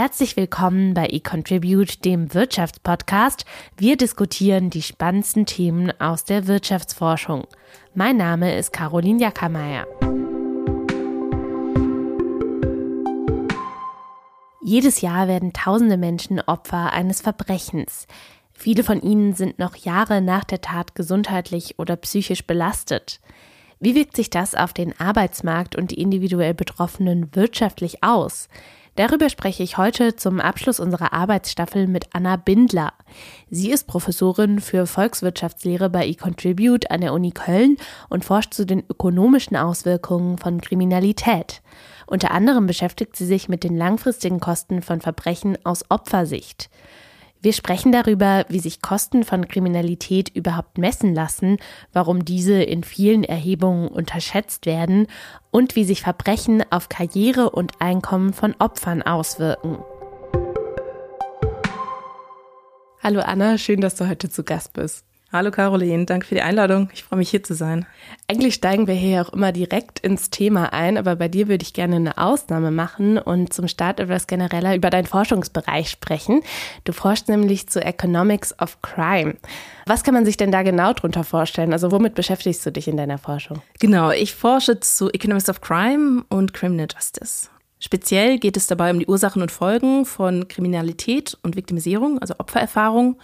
Herzlich willkommen bei eContribute, dem Wirtschaftspodcast. Wir diskutieren die spannendsten Themen aus der Wirtschaftsforschung. Mein Name ist Caroline Jackermeier. Jedes Jahr werden tausende Menschen Opfer eines Verbrechens. Viele von ihnen sind noch Jahre nach der Tat gesundheitlich oder psychisch belastet. Wie wirkt sich das auf den Arbeitsmarkt und die individuell Betroffenen wirtschaftlich aus? Darüber spreche ich heute zum Abschluss unserer Arbeitsstaffel mit Anna Bindler. Sie ist Professorin für Volkswirtschaftslehre bei eContribute an der Uni Köln und forscht zu den ökonomischen Auswirkungen von Kriminalität. Unter anderem beschäftigt sie sich mit den langfristigen Kosten von Verbrechen aus Opfersicht. Wir sprechen darüber, wie sich Kosten von Kriminalität überhaupt messen lassen, warum diese in vielen Erhebungen unterschätzt werden und wie sich Verbrechen auf Karriere und Einkommen von Opfern auswirken. Hallo Anna, schön, dass du heute zu Gast bist. Hallo Caroline, danke für die Einladung. Ich freue mich hier zu sein. Eigentlich steigen wir hier auch immer direkt ins Thema ein, aber bei dir würde ich gerne eine Ausnahme machen und zum Start etwas genereller über deinen Forschungsbereich sprechen. Du forschst nämlich zu Economics of Crime. Was kann man sich denn da genau drunter vorstellen? Also womit beschäftigst du dich in deiner Forschung? Genau, ich forsche zu Economics of Crime und Criminal Justice. Speziell geht es dabei um die Ursachen und Folgen von Kriminalität und Viktimisierung, also Opfererfahrung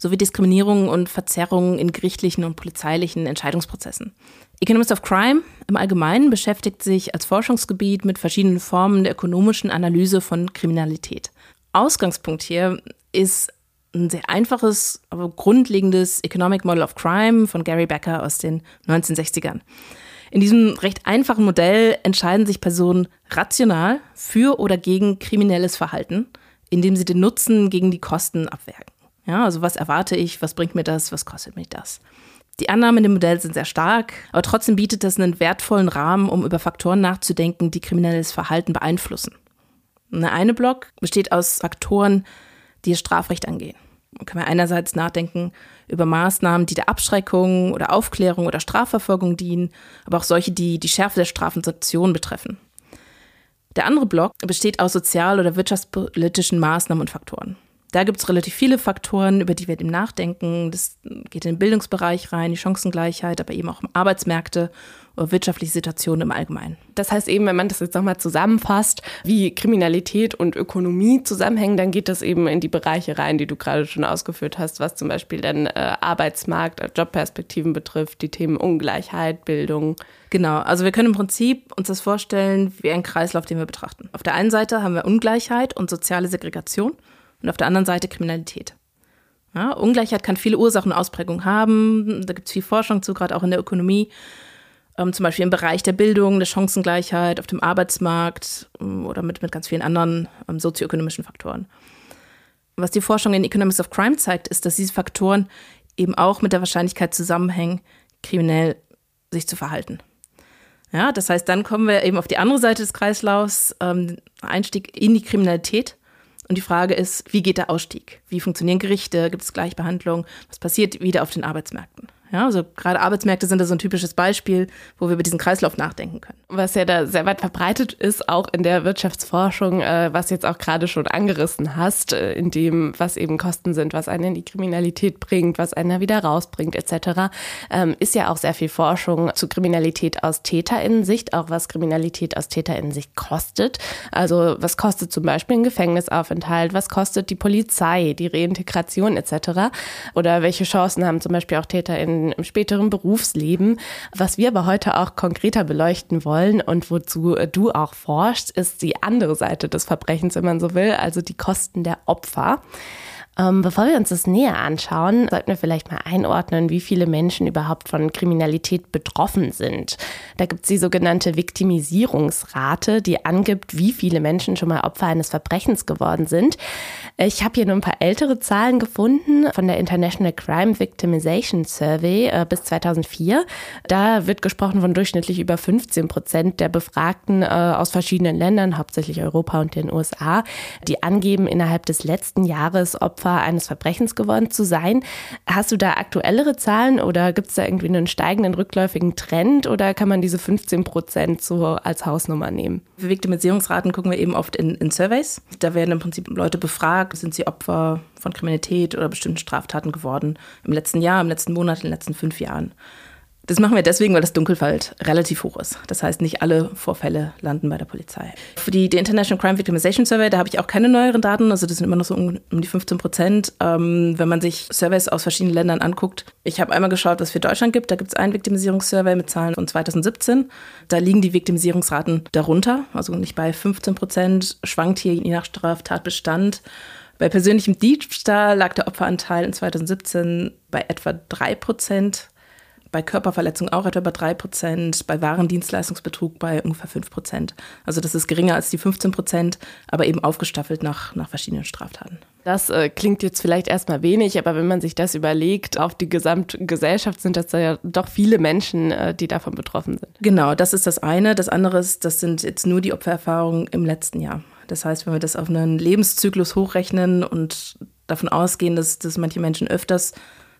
sowie Diskriminierung und Verzerrungen in gerichtlichen und polizeilichen Entscheidungsprozessen. Economist of Crime im Allgemeinen beschäftigt sich als Forschungsgebiet mit verschiedenen Formen der ökonomischen Analyse von Kriminalität. Ausgangspunkt hier ist ein sehr einfaches, aber grundlegendes Economic Model of Crime von Gary Becker aus den 1960ern. In diesem recht einfachen Modell entscheiden sich Personen rational für oder gegen kriminelles Verhalten, indem sie den Nutzen gegen die Kosten abwägen. Ja, also was erwarte ich, was bringt mir das, was kostet mich das? Die Annahmen in dem Modell sind sehr stark, aber trotzdem bietet das einen wertvollen Rahmen, um über Faktoren nachzudenken, die kriminelles Verhalten beeinflussen. Der eine Block besteht aus Faktoren, die das Strafrecht angehen. Da kann man einerseits nachdenken über Maßnahmen, die der Abschreckung oder Aufklärung oder Strafverfolgung dienen, aber auch solche, die die Schärfe der Strafen und Sanktionen betreffen. Der andere Block besteht aus sozial- oder wirtschaftspolitischen Maßnahmen und Faktoren. Da gibt es relativ viele Faktoren, über die wir eben nachdenken. Das geht in den Bildungsbereich rein, die Chancengleichheit, aber eben auch Arbeitsmärkte oder wirtschaftliche Situationen im Allgemeinen. Das heißt eben, wenn man das jetzt nochmal zusammenfasst, wie Kriminalität und Ökonomie zusammenhängen, dann geht das eben in die Bereiche rein, die du gerade schon ausgeführt hast, was zum Beispiel dann äh, Arbeitsmarkt, äh, Jobperspektiven betrifft, die Themen Ungleichheit, Bildung. Genau, also wir können im Prinzip uns das vorstellen wie ein Kreislauf, den wir betrachten. Auf der einen Seite haben wir Ungleichheit und soziale Segregation und auf der anderen Seite Kriminalität. Ja, Ungleichheit kann viele Ursachen und Ausprägungen haben. Da gibt es viel Forschung zu, gerade auch in der Ökonomie. Ähm, zum Beispiel im Bereich der Bildung, der Chancengleichheit, auf dem Arbeitsmarkt ähm, oder mit, mit ganz vielen anderen ähm, sozioökonomischen Faktoren. Was die Forschung in Economics of Crime zeigt, ist, dass diese Faktoren eben auch mit der Wahrscheinlichkeit zusammenhängen, kriminell sich zu verhalten. Ja, das heißt, dann kommen wir eben auf die andere Seite des Kreislaufs, ähm, Einstieg in die Kriminalität. Und die Frage ist, wie geht der Ausstieg? Wie funktionieren Gerichte? Gibt es Gleichbehandlung? Was passiert wieder auf den Arbeitsmärkten? Ja, also gerade Arbeitsmärkte sind da so ein typisches Beispiel, wo wir über diesen Kreislauf nachdenken können. Was ja da sehr weit verbreitet ist, auch in der Wirtschaftsforschung, äh, was jetzt auch gerade schon angerissen hast, äh, in dem, was eben Kosten sind, was einen in die Kriminalität bringt, was einen da wieder rausbringt, etc., ähm, ist ja auch sehr viel Forschung zu Kriminalität aus TäterInnen-Sicht, auch was Kriminalität aus TäterInnen-Sicht kostet. Also was kostet zum Beispiel ein Gefängnisaufenthalt, was kostet die Polizei, die Reintegration etc. Oder welche Chancen haben zum Beispiel auch TäterInnen im späteren Berufsleben. Was wir aber heute auch konkreter beleuchten wollen und wozu du auch forschst, ist die andere Seite des Verbrechens, wenn man so will, also die Kosten der Opfer. Ähm, bevor wir uns das näher anschauen, sollten wir vielleicht mal einordnen, wie viele Menschen überhaupt von Kriminalität betroffen sind. Da gibt es die sogenannte Viktimisierungsrate, die angibt, wie viele Menschen schon mal Opfer eines Verbrechens geworden sind. Ich habe hier nur ein paar ältere Zahlen gefunden von der International Crime Victimization Survey äh, bis 2004. Da wird gesprochen von durchschnittlich über 15 Prozent der Befragten äh, aus verschiedenen Ländern, hauptsächlich Europa und den USA, die angeben, innerhalb des letzten Jahres Opfer Opfer eines Verbrechens geworden zu sein. Hast du da aktuellere Zahlen oder gibt es da irgendwie einen steigenden, rückläufigen Trend oder kann man diese 15 Prozent so als Hausnummer nehmen? Für Viktimisierungsraten gucken wir eben oft in, in Surveys. Da werden im Prinzip Leute befragt, sind sie Opfer von Kriminalität oder bestimmten Straftaten geworden im letzten Jahr, im letzten Monat, in den letzten fünf Jahren. Das machen wir deswegen, weil das Dunkelfeld relativ hoch ist. Das heißt, nicht alle Vorfälle landen bei der Polizei. Für die, die International Crime Victimization Survey, da habe ich auch keine neueren Daten. Also das sind immer noch so um, um die 15 Prozent. Ähm, wenn man sich Surveys aus verschiedenen Ländern anguckt. Ich habe einmal geschaut, was für Deutschland gibt. Da gibt es einen Victimisierungssurvey mit Zahlen von 2017. Da liegen die Victimisierungsraten darunter. Also nicht bei 15 Prozent. Schwankt hier je nach Straftatbestand. Bei persönlichem Diebstahl lag der Opferanteil in 2017 bei etwa 3 Prozent bei Körperverletzung auch etwa bei 3 Prozent, bei Warendienstleistungsbetrug bei ungefähr 5 Prozent. Also das ist geringer als die 15 Prozent, aber eben aufgestaffelt nach, nach verschiedenen Straftaten. Das äh, klingt jetzt vielleicht erstmal wenig, aber wenn man sich das überlegt, auf die Gesamtgesellschaft sind das ja doch viele Menschen, äh, die davon betroffen sind. Genau, das ist das eine. Das andere ist, das sind jetzt nur die Opfererfahrungen im letzten Jahr. Das heißt, wenn wir das auf einen Lebenszyklus hochrechnen und davon ausgehen, dass, dass manche Menschen öfters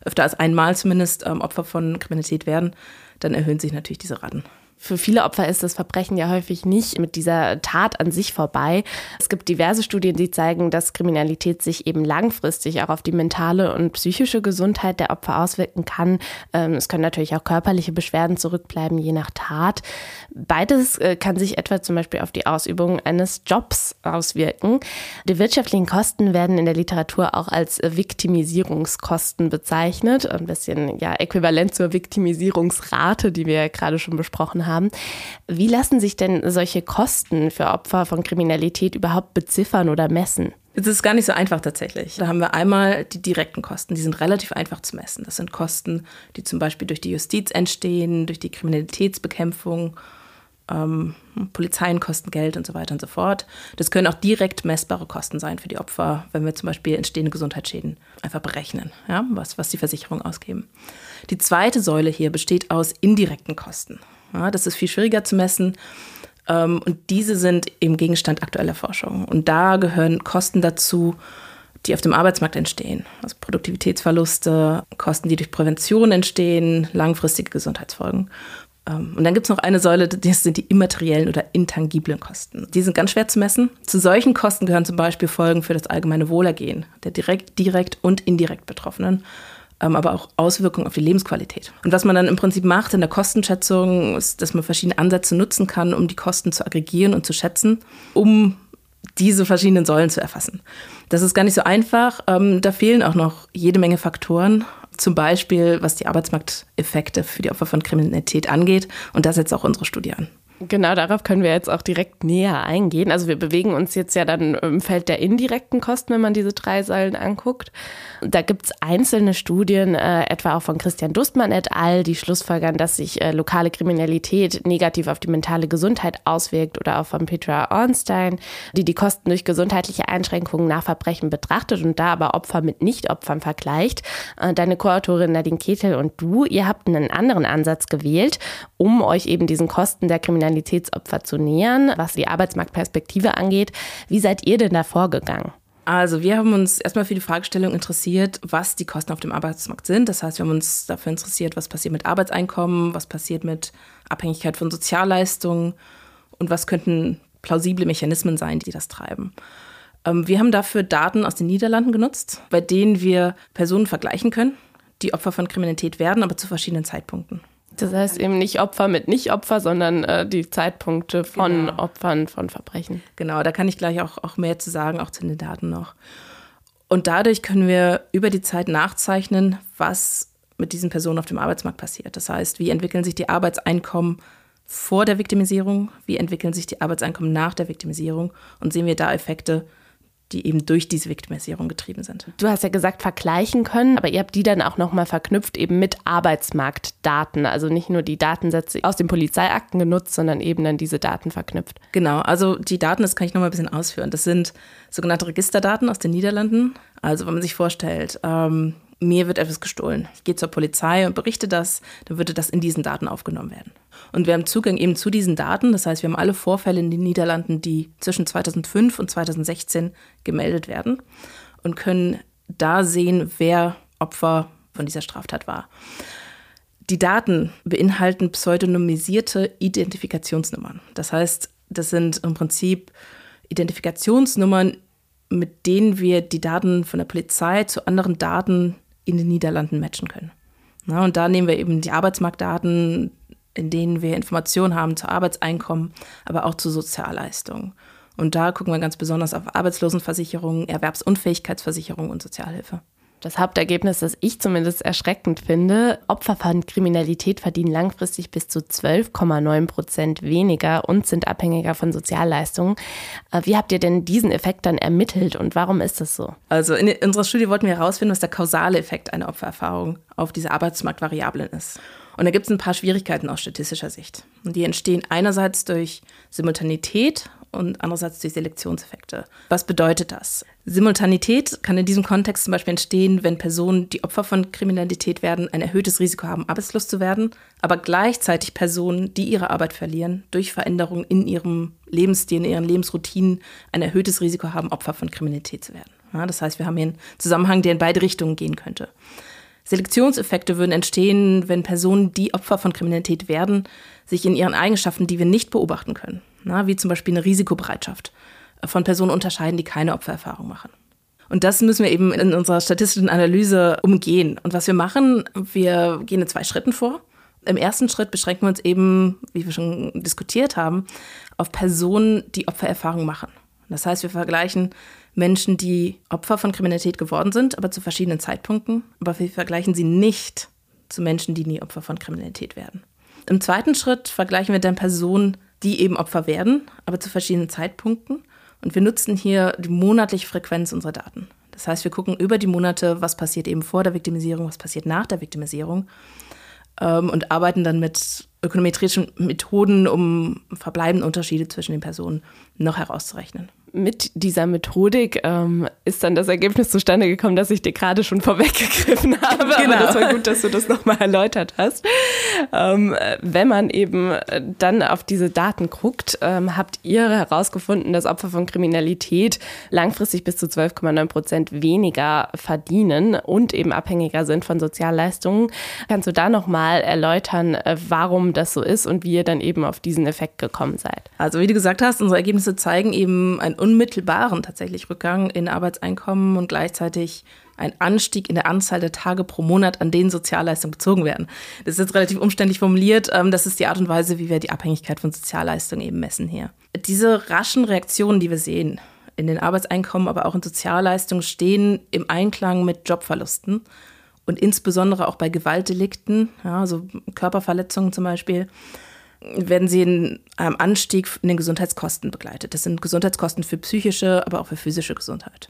öfter als einmal zumindest ähm, Opfer von Kriminalität werden, dann erhöhen sich natürlich diese Raten. Für viele Opfer ist das Verbrechen ja häufig nicht mit dieser Tat an sich vorbei. Es gibt diverse Studien, die zeigen, dass Kriminalität sich eben langfristig auch auf die mentale und psychische Gesundheit der Opfer auswirken kann. Ähm, es können natürlich auch körperliche Beschwerden zurückbleiben, je nach Tat. Beides äh, kann sich etwa zum Beispiel auf die Ausübung eines Jobs auswirken. Die wirtschaftlichen Kosten werden in der Literatur auch als Viktimisierungskosten bezeichnet. Ein bisschen ja äquivalent zur Viktimisierungsrate, die wir ja gerade schon besprochen haben haben. Wie lassen sich denn solche Kosten für Opfer von Kriminalität überhaupt beziffern oder messen? Es ist gar nicht so einfach tatsächlich. Da haben wir einmal die direkten Kosten, die sind relativ einfach zu messen. Das sind Kosten, die zum Beispiel durch die Justiz entstehen, durch die Kriminalitätsbekämpfung, ähm, Polizeien kosten Geld und so weiter und so fort. Das können auch direkt messbare Kosten sein für die Opfer, wenn wir zum Beispiel entstehende Gesundheitsschäden einfach berechnen, ja, was, was die Versicherung ausgeben. Die zweite Säule hier besteht aus indirekten Kosten. Ja, das ist viel schwieriger zu messen. Ähm, und diese sind eben Gegenstand aktueller Forschung. Und da gehören Kosten dazu, die auf dem Arbeitsmarkt entstehen. Also Produktivitätsverluste, Kosten, die durch Prävention entstehen, langfristige Gesundheitsfolgen. Ähm, und dann gibt es noch eine Säule, das sind die immateriellen oder intangiblen Kosten. Die sind ganz schwer zu messen. Zu solchen Kosten gehören zum Beispiel Folgen für das allgemeine Wohlergehen der direkt, direkt und indirekt Betroffenen aber auch Auswirkungen auf die Lebensqualität. Und was man dann im Prinzip macht in der Kostenschätzung, ist, dass man verschiedene Ansätze nutzen kann, um die Kosten zu aggregieren und zu schätzen, um diese verschiedenen Säulen zu erfassen. Das ist gar nicht so einfach. Ähm, da fehlen auch noch jede Menge Faktoren. Zum Beispiel, was die Arbeitsmarkteffekte für die Opfer von Kriminalität angeht. Und da setzt auch unsere Studie an. Genau, darauf können wir jetzt auch direkt näher eingehen. Also wir bewegen uns jetzt ja dann im Feld der indirekten Kosten, wenn man diese drei Säulen anguckt. Da gibt es einzelne Studien, äh, etwa auch von Christian Dustmann et al., die schlussfolgern, dass sich äh, lokale Kriminalität negativ auf die mentale Gesundheit auswirkt oder auch von Petra Ornstein, die die Kosten durch gesundheitliche Einschränkungen nach Verbrechen betrachtet und da aber Opfer mit Nicht-Opfern vergleicht. Äh, deine Co-Autorin Nadine Ketel und du, ihr habt einen anderen Ansatz gewählt, um euch eben diesen Kosten der Kriminalitätsopfer zu nähern, was die Arbeitsmarktperspektive angeht. Wie seid ihr denn da vorgegangen? Also wir haben uns erstmal für die Fragestellung interessiert, was die Kosten auf dem Arbeitsmarkt sind. Das heißt, wir haben uns dafür interessiert, was passiert mit Arbeitseinkommen, was passiert mit Abhängigkeit von Sozialleistungen und was könnten plausible Mechanismen sein, die das treiben. Ähm, wir haben dafür Daten aus den Niederlanden genutzt, bei denen wir Personen vergleichen können, die Opfer von Kriminalität werden, aber zu verschiedenen Zeitpunkten. Das heißt eben nicht Opfer mit Nicht-Opfer, sondern äh, die Zeitpunkte von genau. Opfern von Verbrechen. Genau, da kann ich gleich auch, auch mehr zu sagen, auch zu den Daten noch. Und dadurch können wir über die Zeit nachzeichnen, was mit diesen Personen auf dem Arbeitsmarkt passiert. Das heißt, wie entwickeln sich die Arbeitseinkommen vor der Viktimisierung, wie entwickeln sich die Arbeitseinkommen nach der Viktimisierung und sehen wir da Effekte, die eben durch diese Viktimisierung getrieben sind. Du hast ja gesagt, vergleichen können, aber ihr habt die dann auch nochmal verknüpft eben mit Arbeitsmarktdaten. Also nicht nur die Datensätze aus den Polizeiakten genutzt, sondern eben dann diese Daten verknüpft. Genau, also die Daten, das kann ich nochmal ein bisschen ausführen. Das sind sogenannte Registerdaten aus den Niederlanden. Also wenn man sich vorstellt, ähm, mir wird etwas gestohlen. Ich gehe zur Polizei und berichte das, dann würde das in diesen Daten aufgenommen werden. Und wir haben Zugang eben zu diesen Daten. Das heißt, wir haben alle Vorfälle in den Niederlanden, die zwischen 2005 und 2016 gemeldet werden und können da sehen, wer Opfer von dieser Straftat war. Die Daten beinhalten pseudonymisierte Identifikationsnummern. Das heißt, das sind im Prinzip Identifikationsnummern, mit denen wir die Daten von der Polizei zu anderen Daten in den Niederlanden matchen können. Na, und da nehmen wir eben die Arbeitsmarktdaten, in denen wir Informationen haben zu Arbeitseinkommen, aber auch zu Sozialleistungen. Und da gucken wir ganz besonders auf Arbeitslosenversicherung, Erwerbsunfähigkeitsversicherung und Sozialhilfe. Das Hauptergebnis, das ich zumindest erschreckend finde, Opfer von Kriminalität verdienen langfristig bis zu 12,9 Prozent weniger und sind abhängiger von Sozialleistungen. Äh, wie habt ihr denn diesen Effekt dann ermittelt und warum ist das so? Also in unserer Studie wollten wir herausfinden, was der kausale Effekt einer Opfererfahrung auf diese Arbeitsmarktvariablen ist. Und da gibt es ein paar Schwierigkeiten aus statistischer Sicht. Und die entstehen einerseits durch Simultanität und andererseits durch Selektionseffekte. Was bedeutet das? Simultanität kann in diesem Kontext zum Beispiel entstehen, wenn Personen, die Opfer von Kriminalität werden, ein erhöhtes Risiko haben, arbeitslos zu werden, aber gleichzeitig Personen, die ihre Arbeit verlieren, durch Veränderungen in ihrem Lebensstil, in ihren Lebensroutinen ein erhöhtes Risiko haben, Opfer von Kriminalität zu werden. Ja, das heißt, wir haben hier einen Zusammenhang, der in beide Richtungen gehen könnte. Selektionseffekte würden entstehen, wenn Personen, die Opfer von Kriminalität werden, sich in ihren Eigenschaften, die wir nicht beobachten können, na, wie zum Beispiel eine Risikobereitschaft, äh, von Personen unterscheiden, die keine Opfererfahrung machen. Und das müssen wir eben in unserer statistischen Analyse umgehen. Und was wir machen, wir gehen in zwei Schritten vor. Im ersten Schritt beschränken wir uns eben, wie wir schon diskutiert haben, auf Personen, die Opfererfahrung machen. Das heißt, wir vergleichen Menschen, die Opfer von Kriminalität geworden sind, aber zu verschiedenen Zeitpunkten. Aber wir vergleichen sie nicht zu Menschen, die nie Opfer von Kriminalität werden. Im zweiten Schritt vergleichen wir dann Personen, die eben Opfer werden, aber zu verschiedenen Zeitpunkten. Und wir nutzen hier die monatliche Frequenz unserer Daten. Das heißt, wir gucken über die Monate, was passiert eben vor der Viktimisierung, was passiert nach der Viktimisierung ähm, und arbeiten dann mit ökonometrischen Methoden, um verbleibende Unterschiede zwischen den Personen noch herauszurechnen mit dieser Methodik ähm, ist dann das Ergebnis zustande gekommen, dass ich dir gerade schon vorweggegriffen habe. Genau. Aber das war gut, dass du das nochmal erläutert hast. Ähm, wenn man eben dann auf diese Daten guckt, ähm, habt ihr herausgefunden, dass Opfer von Kriminalität langfristig bis zu 12,9 Prozent weniger verdienen und eben abhängiger sind von Sozialleistungen. Kannst du da nochmal erläutern, äh, warum das so ist und wie ihr dann eben auf diesen Effekt gekommen seid? Also wie du gesagt hast, unsere Ergebnisse zeigen eben ein unmittelbaren tatsächlich Rückgang in Arbeitseinkommen und gleichzeitig ein Anstieg in der Anzahl der Tage pro Monat, an denen Sozialleistungen bezogen werden. Das ist jetzt relativ umständlich formuliert. Ähm, das ist die Art und Weise, wie wir die Abhängigkeit von Sozialleistungen eben messen hier. Diese raschen Reaktionen, die wir sehen, in den Arbeitseinkommen, aber auch in Sozialleistungen, stehen im Einklang mit Jobverlusten und insbesondere auch bei Gewaltdelikten, ja, also Körperverletzungen zum Beispiel werden sie in einem Anstieg in den Gesundheitskosten begleitet. Das sind Gesundheitskosten für psychische, aber auch für physische Gesundheit.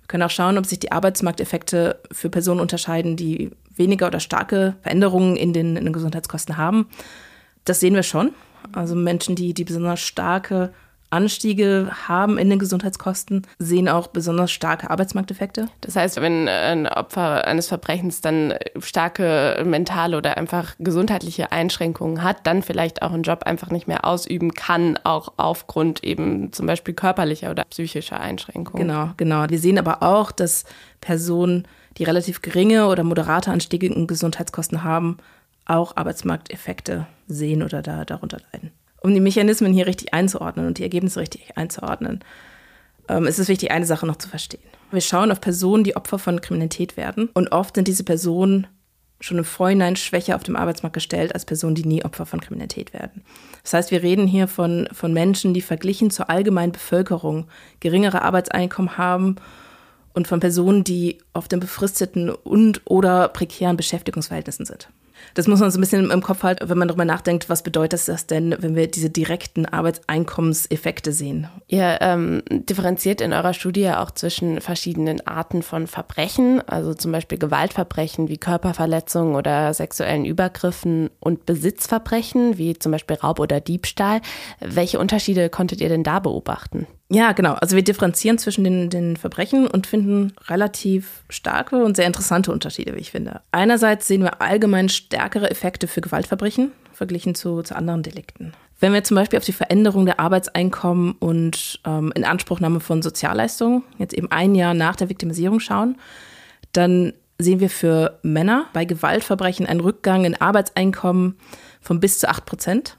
Wir können auch schauen, ob sich die Arbeitsmarkteffekte für Personen unterscheiden, die weniger oder starke Veränderungen in den, in den Gesundheitskosten haben. Das sehen wir schon. Also Menschen, die, die besonders starke Anstiege haben in den Gesundheitskosten, sehen auch besonders starke Arbeitsmarkteffekte. Das heißt, wenn ein Opfer eines Verbrechens dann starke mentale oder einfach gesundheitliche Einschränkungen hat, dann vielleicht auch einen Job einfach nicht mehr ausüben kann, auch aufgrund eben zum Beispiel körperlicher oder psychischer Einschränkungen. Genau, genau. Wir sehen aber auch, dass Personen, die relativ geringe oder moderate Anstiege in Gesundheitskosten haben, auch Arbeitsmarkteffekte sehen oder da, darunter leiden um die Mechanismen hier richtig einzuordnen und die Ergebnisse richtig einzuordnen, ähm, ist es wichtig, eine Sache noch zu verstehen. Wir schauen auf Personen, die Opfer von Kriminalität werden. Und oft sind diese Personen schon im Vorhinein schwächer auf dem Arbeitsmarkt gestellt als Personen, die nie Opfer von Kriminalität werden. Das heißt, wir reden hier von, von Menschen, die verglichen zur allgemeinen Bevölkerung geringere Arbeitseinkommen haben und von Personen, die auf den befristeten und oder prekären Beschäftigungsverhältnissen sind das muss man so ein bisschen im Kopf halten, wenn man darüber nachdenkt, was bedeutet das denn, wenn wir diese direkten Arbeitseinkommenseffekte sehen. Ihr ähm, differenziert in eurer Studie auch zwischen verschiedenen Arten von Verbrechen, also zum Beispiel Gewaltverbrechen wie Körperverletzungen oder sexuellen Übergriffen und Besitzverbrechen wie zum Beispiel Raub oder Diebstahl. Welche Unterschiede konntet ihr denn da beobachten? Ja, genau. Also wir differenzieren zwischen den, den Verbrechen und finden relativ starke und sehr interessante Unterschiede, wie ich finde. Einerseits sehen wir allgemein stärkere Effekte für Gewaltverbrechen verglichen zu, zu anderen Delikten. Wenn wir zum Beispiel auf die Veränderung der Arbeitseinkommen und ähm, Inanspruchnahme von Sozialleistungen jetzt eben ein Jahr nach der Viktimisierung schauen, dann sehen wir für Männer bei Gewaltverbrechen einen Rückgang in Arbeitseinkommen von bis zu 8 Prozent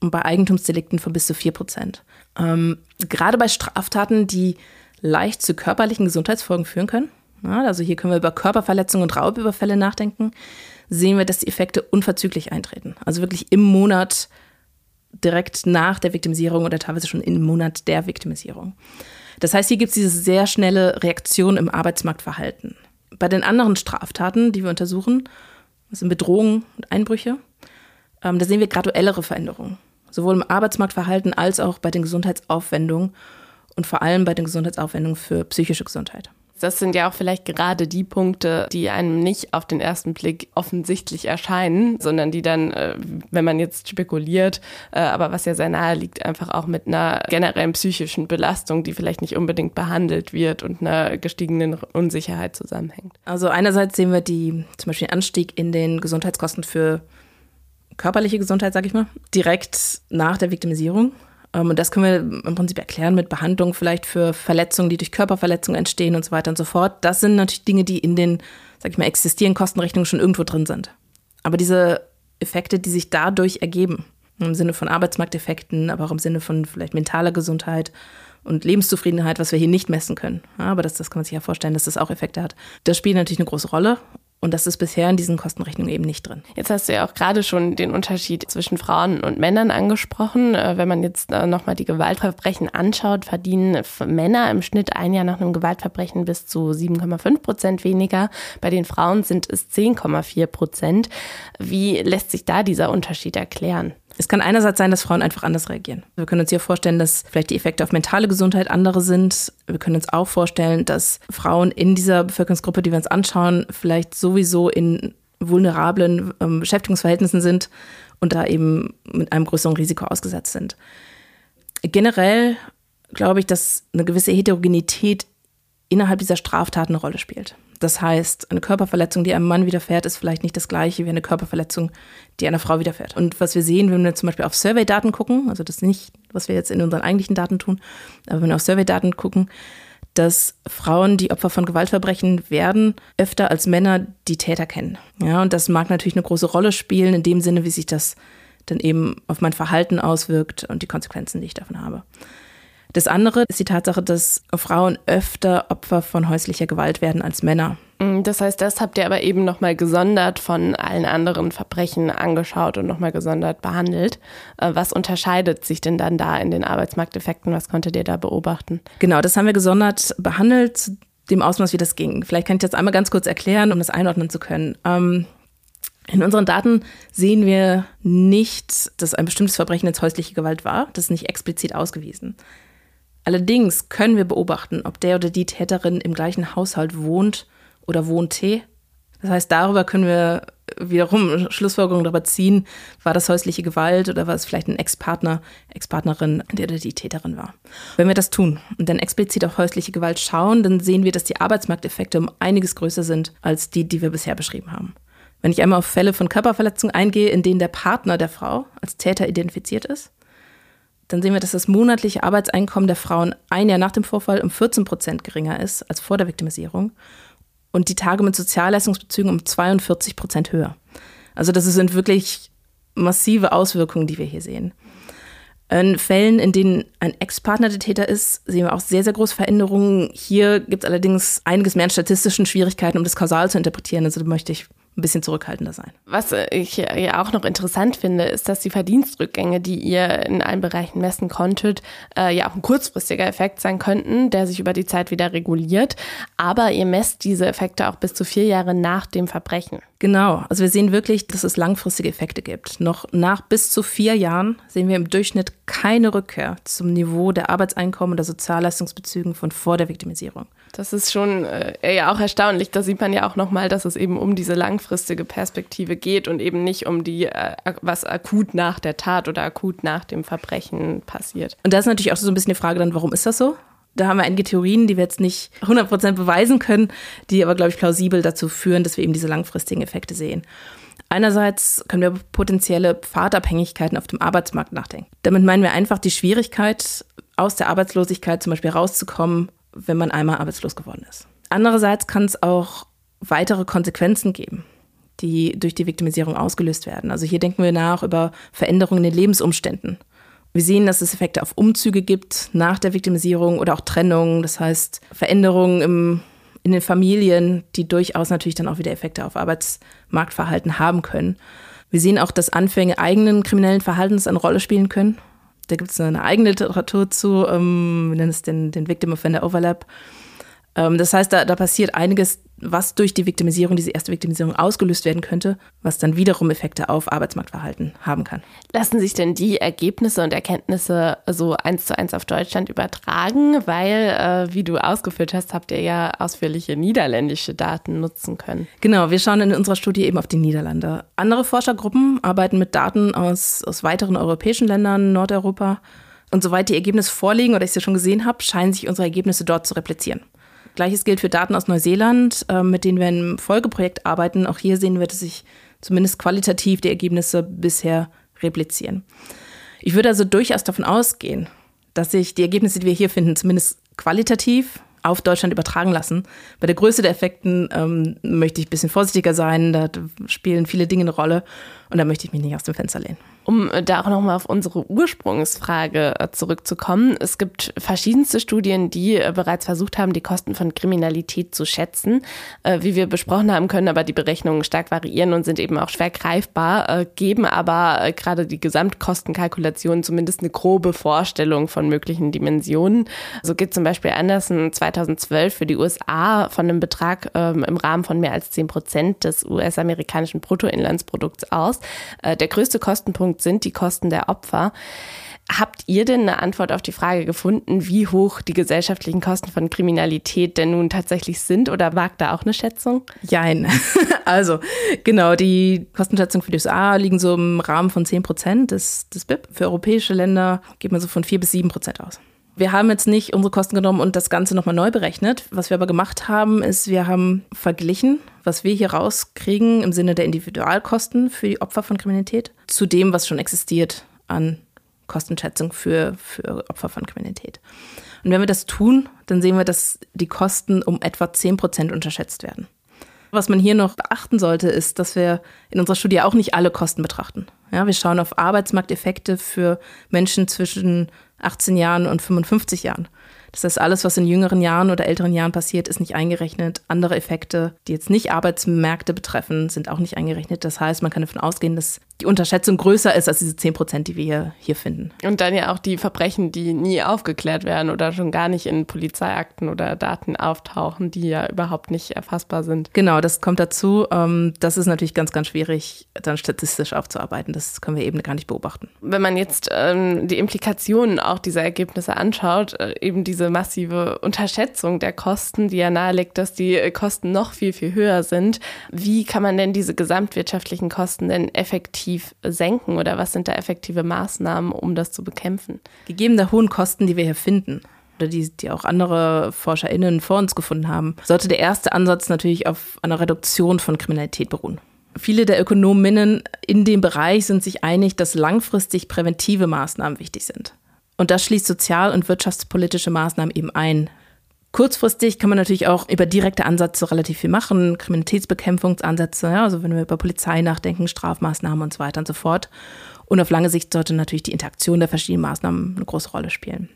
und bei Eigentumsdelikten von bis zu 4 Prozent. Ähm, gerade bei Straftaten, die leicht zu körperlichen Gesundheitsfolgen führen können, ja, also hier können wir über Körperverletzungen und Raubüberfälle nachdenken, sehen wir, dass die Effekte unverzüglich eintreten. Also wirklich im Monat direkt nach der Viktimisierung oder teilweise schon im Monat der Viktimisierung. Das heißt, hier gibt es diese sehr schnelle Reaktion im Arbeitsmarktverhalten. Bei den anderen Straftaten, die wir untersuchen, das sind Bedrohungen und Einbrüche, ähm, da sehen wir graduellere Veränderungen. Sowohl im Arbeitsmarktverhalten als auch bei den Gesundheitsaufwendungen und vor allem bei den Gesundheitsaufwendungen für psychische Gesundheit. Das sind ja auch vielleicht gerade die Punkte, die einem nicht auf den ersten Blick offensichtlich erscheinen, sondern die dann, äh, wenn man jetzt spekuliert, äh, aber was ja sehr nahe liegt, einfach auch mit einer generellen psychischen Belastung, die vielleicht nicht unbedingt behandelt wird und einer gestiegenen Unsicherheit zusammenhängt. Also einerseits sehen wir die zum Beispiel den Anstieg in den Gesundheitskosten für körperliche Gesundheit, sage ich mal, direkt nach der Viktimisierung. Ähm, und das können wir im Prinzip erklären mit Behandlung vielleicht für Verletzungen, die durch Körperverletzungen entstehen und so weiter und so fort. Das sind natürlich Dinge, die in den, sag ich mal, existierenden Kostenrechnungen schon irgendwo drin sind. Aber diese Effekte, die sich dadurch ergeben, im Sinne von Arbeitsmarkteffekten, aber auch im Sinne von vielleicht mentaler Gesundheit und Lebenszufriedenheit, was wir hier nicht messen können. Aber das, das kann man sich ja vorstellen, dass das auch Effekte hat. Das spielt natürlich eine große Rolle. Und das ist bisher in diesen Kostenrechnungen eben nicht drin. Jetzt hast du ja auch gerade schon den Unterschied zwischen Frauen und Männern angesprochen. Äh, wenn man jetzt äh, nochmal die Gewaltverbrechen anschaut, verdienen Männer im Schnitt ein Jahr nach einem Gewaltverbrechen bis zu 7,5 Prozent weniger. Bei den Frauen sind es 10,4 Prozent. Wie lässt sich da dieser Unterschied erklären? Es kann einerseits sein, dass Frauen einfach anders reagieren. Wir können uns hier vorstellen, dass vielleicht die Effekte auf mentale Gesundheit andere sind. Wir können uns auch vorstellen, dass Frauen in dieser Bevölkerungsgruppe, die wir uns anschauen, vielleicht sowieso in vulnerablen ähm, Beschäftigungsverhältnissen sind und da eben mit einem größeren Risiko ausgesetzt sind. Generell glaube ich, dass eine gewisse Heterogenität innerhalb dieser Straftaten eine Rolle spielt. Das heißt, eine Körperverletzung, die einem Mann widerfährt, ist vielleicht nicht das gleiche wie eine Körperverletzung, die einer Frau widerfährt. Und was wir sehen, wenn wir zum Beispiel auf Survey-Daten gucken, also das ist nicht, was wir jetzt in unseren eigentlichen Daten tun, aber wenn wir auf Survey-Daten gucken, dass Frauen, die Opfer von Gewaltverbrechen werden, öfter als Männer die Täter kennen. Ja, und das mag natürlich eine große Rolle spielen, in dem Sinne, wie sich das dann eben auf mein Verhalten auswirkt und die Konsequenzen, die ich davon habe. Das andere ist die Tatsache, dass Frauen öfter Opfer von häuslicher Gewalt werden als Männer. Mm, das heißt, das habt ihr aber eben nochmal gesondert von allen anderen Verbrechen angeschaut und nochmal gesondert behandelt. Äh, was unterscheidet sich denn dann da in den Arbeitsmarkteffekten? Was konntet ihr da beobachten? Genau, das haben wir gesondert behandelt, dem Ausmaß, wie das ging. Vielleicht kann ich das einmal ganz kurz erklären, um das einordnen zu können. Ähm, in unseren Daten sehen wir nicht, dass ein bestimmtes Verbrechen jetzt häusliche Gewalt war. Das ist nicht explizit ausgewiesen. Allerdings können wir beobachten, ob der oder die Täterin im gleichen Haushalt wohnt oder wohnte. Das heißt, darüber können wir wiederum Schlussfolgerungen darüber ziehen, war das häusliche Gewalt oder war es vielleicht ein Ex-Partner, Ex-Partnerin, der oder die Täterin war. Wenn wir das tun und dann explizit auf häusliche Gewalt schauen, dann sehen wir, dass die Arbeitsmarkteffekte um einiges größer sind als die, die wir bisher beschrieben haben. Wenn ich einmal auf Fälle von Körperverletzungen eingehe, in denen der Partner der Frau als Täter identifiziert ist, dann sehen wir, dass das monatliche Arbeitseinkommen der Frauen ein Jahr nach dem Vorfall um 14 Prozent geringer ist als vor der Viktimisierung und die Tage mit Sozialleistungsbezügen um 42 Prozent höher. Also das sind wirklich massive Auswirkungen, die wir hier sehen. In Fällen, in denen ein Ex-Partner der Täter ist, sehen wir auch sehr, sehr große Veränderungen. Hier gibt es allerdings einiges mehr an statistischen Schwierigkeiten, um das kausal zu interpretieren. Also da möchte ich ein bisschen zurückhaltender sein. Was ich ja auch noch interessant finde, ist, dass die Verdienstrückgänge, die ihr in allen Bereichen messen konntet, äh, ja auch ein kurzfristiger Effekt sein könnten, der sich über die Zeit wieder reguliert. Aber ihr messt diese Effekte auch bis zu vier Jahre nach dem Verbrechen. Genau, also wir sehen wirklich, dass es langfristige Effekte gibt. Noch nach bis zu vier Jahren sehen wir im Durchschnitt keine Rückkehr zum Niveau der Arbeitseinkommen oder Sozialleistungsbezügen von vor der Viktimisierung. Das ist schon äh, ja auch erstaunlich. Da sieht man ja auch nochmal, dass es eben um diese langfristige Perspektive geht und eben nicht um die, äh, was akut nach der Tat oder akut nach dem Verbrechen passiert. Und da ist natürlich auch so ein bisschen die Frage dann, warum ist das so? Da haben wir einige Theorien, die wir jetzt nicht 100% beweisen können, die aber, glaube ich, plausibel dazu führen, dass wir eben diese langfristigen Effekte sehen. Einerseits können wir über potenzielle Pfadabhängigkeiten auf dem Arbeitsmarkt nachdenken. Damit meinen wir einfach die Schwierigkeit, aus der Arbeitslosigkeit zum Beispiel rauszukommen, wenn man einmal arbeitslos geworden ist. Andererseits kann es auch weitere Konsequenzen geben, die durch die Viktimisierung ausgelöst werden. Also hier denken wir nach über Veränderungen in den Lebensumständen. Wir sehen, dass es Effekte auf Umzüge gibt nach der Viktimisierung oder auch Trennungen, das heißt Veränderungen im, in den Familien, die durchaus natürlich dann auch wieder Effekte auf Arbeitsmarktverhalten haben können. Wir sehen auch, dass Anfänge eigenen kriminellen Verhaltens eine Rolle spielen können. Da gibt es eine eigene Literatur zu, ähm, wir nennen es den, den Victim Offender Overlap. Ähm, das heißt, da, da passiert einiges, was durch die Viktimisierung, diese erste Viktimisierung ausgelöst werden könnte, was dann wiederum Effekte auf Arbeitsmarktverhalten haben kann. Lassen sich denn die Ergebnisse und Erkenntnisse so eins zu eins auf Deutschland übertragen? Weil, äh, wie du ausgeführt hast, habt ihr ja ausführliche niederländische Daten nutzen können. Genau, wir schauen in unserer Studie eben auf die Niederlande. Andere Forschergruppen arbeiten mit Daten aus, aus weiteren europäischen Ländern, Nordeuropa. Und soweit die Ergebnisse vorliegen oder ich sie schon gesehen habe, scheinen sich unsere Ergebnisse dort zu replizieren. Gleiches gilt für Daten aus Neuseeland, äh, mit denen wir im Folgeprojekt arbeiten. Auch hier sehen wir, dass sich zumindest qualitativ die Ergebnisse bisher replizieren. Ich würde also durchaus davon ausgehen, dass sich die Ergebnisse, die wir hier finden, zumindest qualitativ auf Deutschland übertragen lassen. Bei der Größe der Effekten ähm, möchte ich ein bisschen vorsichtiger sein. Da spielen viele Dinge eine Rolle und da möchte ich mich nicht aus dem Fenster lehnen. Um da auch nochmal auf unsere Ursprungsfrage äh, zurückzukommen. Es gibt verschiedenste Studien, die äh, bereits versucht haben, die Kosten von Kriminalität zu schätzen. Äh, wie wir besprochen haben, können aber die Berechnungen stark variieren und sind eben auch schwer greifbar, geben aber gerade die Gesamtkostenkalkulation zumindest eine grobe Vorstellung von möglichen Dimensionen. So geht zum Beispiel Anderson 2012 für die USA von einem Betrag ähm, im Rahmen von mehr als 10 Prozent des US-amerikanischen Bruttoinlandsprodukts aus. Der größte Kostenpunkt Punkt sind die Kosten der Opfer. Habt ihr denn eine Antwort auf die Frage gefunden, wie hoch die gesellschaftlichen Kosten von Kriminalität denn nun tatsächlich sind oder wagt da auch eine Schätzung? Jein. Also, genau, die Kostenschätzungen für die USA liegen so im Rahmen von 10 Prozent des, des BIP. Für europäische Länder geht man so von 4 bis 7 Prozent aus. Wir haben jetzt nicht unsere Kosten genommen und das Ganze nochmal neu berechnet. Was wir aber gemacht haben, ist, wir haben verglichen, was wir hier rauskriegen im Sinne der Individualkosten für die Opfer von Kriminalität zu dem, was schon existiert an Kostenschätzung für, für Opfer von Kriminalität. Und wenn wir das tun, dann sehen wir, dass die Kosten um etwa 10 Prozent unterschätzt werden. Was man hier noch beachten sollte, ist, dass wir in unserer Studie auch nicht alle Kosten betrachten. Ja, wir schauen auf Arbeitsmarkteffekte für Menschen zwischen 18 Jahren und 55 Jahren. Das heißt, alles, was in jüngeren Jahren oder älteren Jahren passiert, ist nicht eingerechnet. Andere Effekte, die jetzt nicht Arbeitsmärkte betreffen, sind auch nicht eingerechnet. Das heißt, man kann davon ausgehen, dass die Unterschätzung größer ist als diese 10 Prozent, die wir hier, hier finden. Und dann ja auch die Verbrechen, die nie aufgeklärt werden oder schon gar nicht in Polizeiakten oder Daten auftauchen, die ja überhaupt nicht erfassbar sind. Genau, das kommt dazu. Ähm, das ist natürlich ganz, ganz schwierig, dann statistisch aufzuarbeiten. Das können wir eben gar nicht beobachten. Wenn man jetzt ähm, die Implikationen auch dieser Ergebnisse anschaut, äh, eben diese massive Unterschätzung der Kosten, die ja nahelegt, dass die Kosten noch viel, viel höher sind. Wie kann man denn diese gesamtwirtschaftlichen Kosten denn effektiv effektiv senken oder was sind da effektive Maßnahmen, um das zu bekämpfen? Gegeben der hohen Kosten, die wir hier finden, oder die, die auch andere ForscherInnen vor uns gefunden haben, sollte der erste Ansatz natürlich auf einer Reduktion von Kriminalität beruhen. Viele der Ökonominnen in dem Bereich sind sich einig, dass langfristig präventive Maßnahmen wichtig sind. Und das schließt sozial- und wirtschaftspolitische Maßnahmen eben ein, Kurzfristig kann man natürlich auch über direkte Ansätze relativ viel machen, Kriminalitätsbekämpfungsansätze, ja, also wenn wir über Polizei nachdenken, Strafmaßnahmen und so weiter und so fort. Und auf lange Sicht sollte natürlich die Interaktion der verschiedenen Maßnahmen eine große Rolle spielen.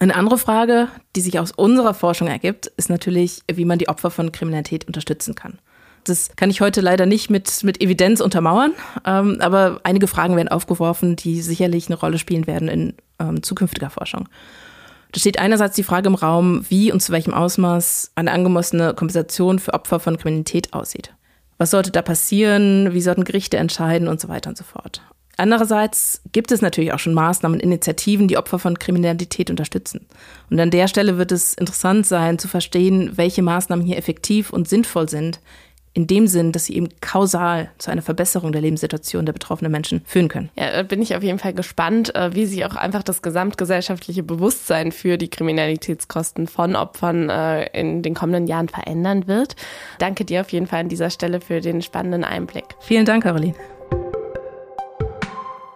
Eine andere Frage, die sich aus unserer Forschung ergibt, ist natürlich, wie man die Opfer von Kriminalität unterstützen kann. Das kann ich heute leider nicht mit, mit Evidenz untermauern, ähm, aber einige Fragen werden aufgeworfen, die sicherlich eine Rolle spielen werden in ähm, zukünftiger Forschung. Da steht einerseits die Frage im Raum, wie und zu welchem Ausmaß eine angemessene Kompensation für Opfer von Kriminalität aussieht. Was sollte da passieren? Wie sollten Gerichte entscheiden und so weiter und so fort. Andererseits gibt es natürlich auch schon Maßnahmen und Initiativen, die Opfer von Kriminalität unterstützen. Und an der Stelle wird es interessant sein zu verstehen, welche Maßnahmen hier effektiv und sinnvoll sind, in dem Sinn, dass sie eben kausal zu einer Verbesserung der Lebenssituation der betroffenen Menschen führen können. Ja, da bin ich auf jeden Fall gespannt, äh, wie sich auch einfach das gesamtgesellschaftliche Bewusstsein für die Kriminalitätskosten von Opfern äh, in den kommenden Jahren verändern wird. Danke dir auf jeden Fall an dieser Stelle für den spannenden Einblick. Vielen Dank, Caroline.